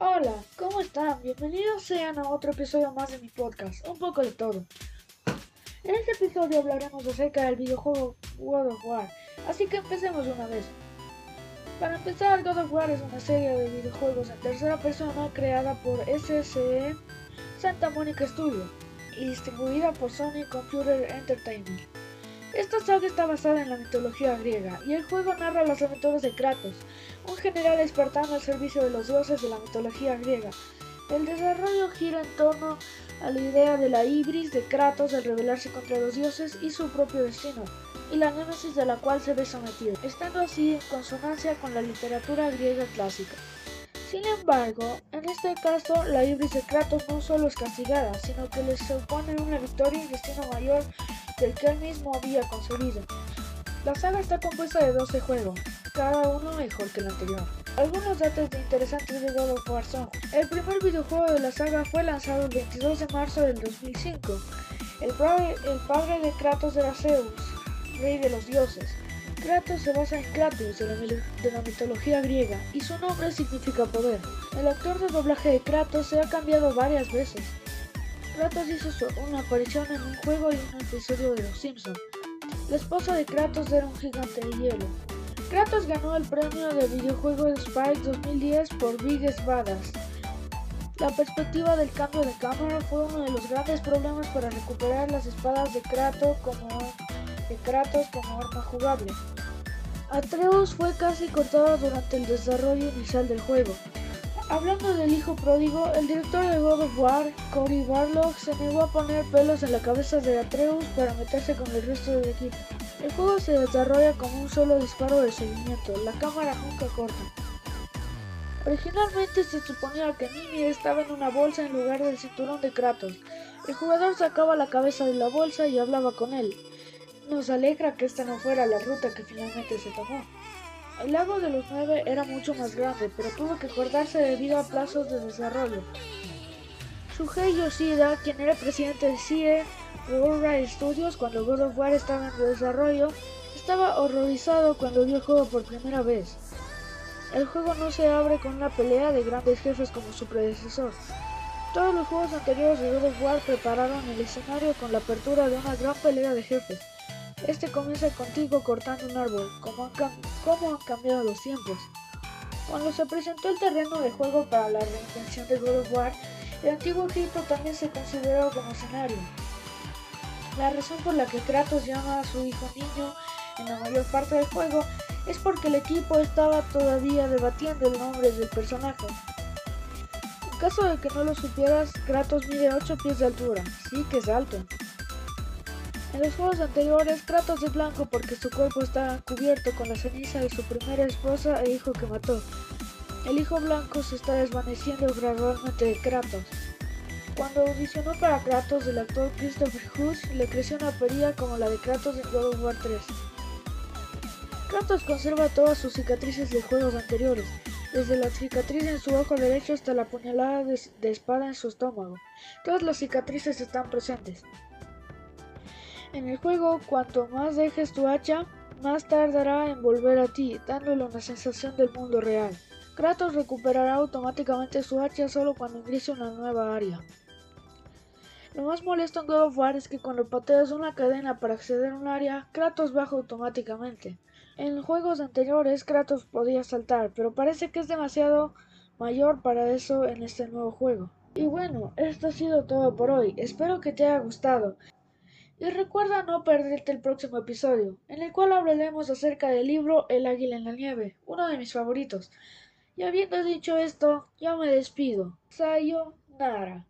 Hola, ¿cómo están? Bienvenidos sean a otro episodio más de mi podcast, un poco de todo. En este episodio hablaremos acerca del videojuego God of War, así que empecemos una vez. Para empezar, God of War es una serie de videojuegos en tercera persona creada por SSE Santa Monica Studio y distribuida por Sony Computer Entertainment. Esta saga está basada en la mitología griega y el juego narra las aventuras de Kratos, un general espartano al servicio de los dioses de la mitología griega. El desarrollo gira en torno a la idea de la ibris de Kratos al rebelarse contra los dioses y su propio destino, y la némesis de la cual se ve sometido, estando así en consonancia con la literatura griega clásica. Sin embargo, en este caso, la ibris de Kratos no solo es castigada, sino que le supone una victoria y destino mayor del que él mismo había concebido. La saga está compuesta de 12 juegos, cada uno mejor que el anterior. Algunos datos interesantes de God of son, el primer videojuego de la saga fue lanzado el 22 de marzo del 2005. El padre, el padre de Kratos era Zeus, rey de los dioses. Kratos se basa en Kratos de la, de la, mitología griega y su nombre significa poder. El actor de doblaje de Kratos se ha cambiado varias veces. Kratos hizo una aparición en un juego y un episodio de Los Simpsons. La esposa de Kratos era un gigante de hielo. Kratos ganó el premio de videojuego de Spike 2010 por Biggest Badass. La perspectiva del cambio de cámara fue uno de los grandes problemas para recuperar las espadas de Kratos como, de Kratos como arma jugable. Atreus fue casi cortado durante el desarrollo inicial del juego. Hablando del hijo pródigo, el director de God of War, Cory Barlog, se negó a poner pelos en la cabeza de Atreus para meterse con el resto del equipo. El juego se desarrolla como un solo disparo de seguimiento, la cámara nunca corta. Originalmente se suponía que Mimir estaba en una bolsa en lugar del cinturón de Kratos. El jugador sacaba la cabeza de la bolsa y hablaba con él. Nos alegra que esta no fuera la ruta que finalmente se tomó. El lago de los nueve era mucho más grande, pero tuvo que cortarse debido a plazos de desarrollo. Shuhei Yoshida, quien era presidente de CIE World Studios cuando God of War estaba en desarrollo, estaba horrorizado cuando vio el juego por primera vez. El juego no se abre con una pelea de grandes jefes como su predecesor. Todos los juegos anteriores de God of War prepararon el escenario con la apertura de una gran pelea de jefes. Este comienza contigo cortando un árbol, como han, han cambiado los tiempos. Cuando se presentó el terreno de juego para la reinvención de God of War, el antiguo Egipto también se consideró como escenario. La razón por la que Kratos llama a su hijo niño en la mayor parte del juego es porque el equipo estaba todavía debatiendo el nombre del personaje. En caso de que no lo supieras, Kratos mide 8 pies de altura, sí que es alto. En los juegos anteriores, Kratos es blanco porque su cuerpo está cubierto con la ceniza de su primera esposa e hijo que mató. El hijo blanco se está desvaneciendo gradualmente de Kratos. Cuando audicionó para Kratos, el actor Christopher Hughes le creció una perilla como la de Kratos en God of War 3. Kratos conserva todas sus cicatrices de juegos anteriores, desde la cicatriz en su ojo derecho hasta la puñalada de, de espada en su estómago. Todas las cicatrices están presentes. En el juego, cuanto más dejes tu hacha, más tardará en volver a ti, dándole una sensación del mundo real. Kratos recuperará automáticamente su hacha solo cuando ingrese una nueva área. Lo más molesto en God of War es que cuando pateas una cadena para acceder a un área, Kratos baja automáticamente. En juegos anteriores Kratos podía saltar, pero parece que es demasiado mayor para eso en este nuevo juego. Y bueno, esto ha sido todo por hoy, espero que te haya gustado. Y recuerda no perderte el próximo episodio, en el cual hablaremos acerca del libro El águila en la nieve, uno de mis favoritos. Y habiendo dicho esto, ya me despido. Sayo Nara.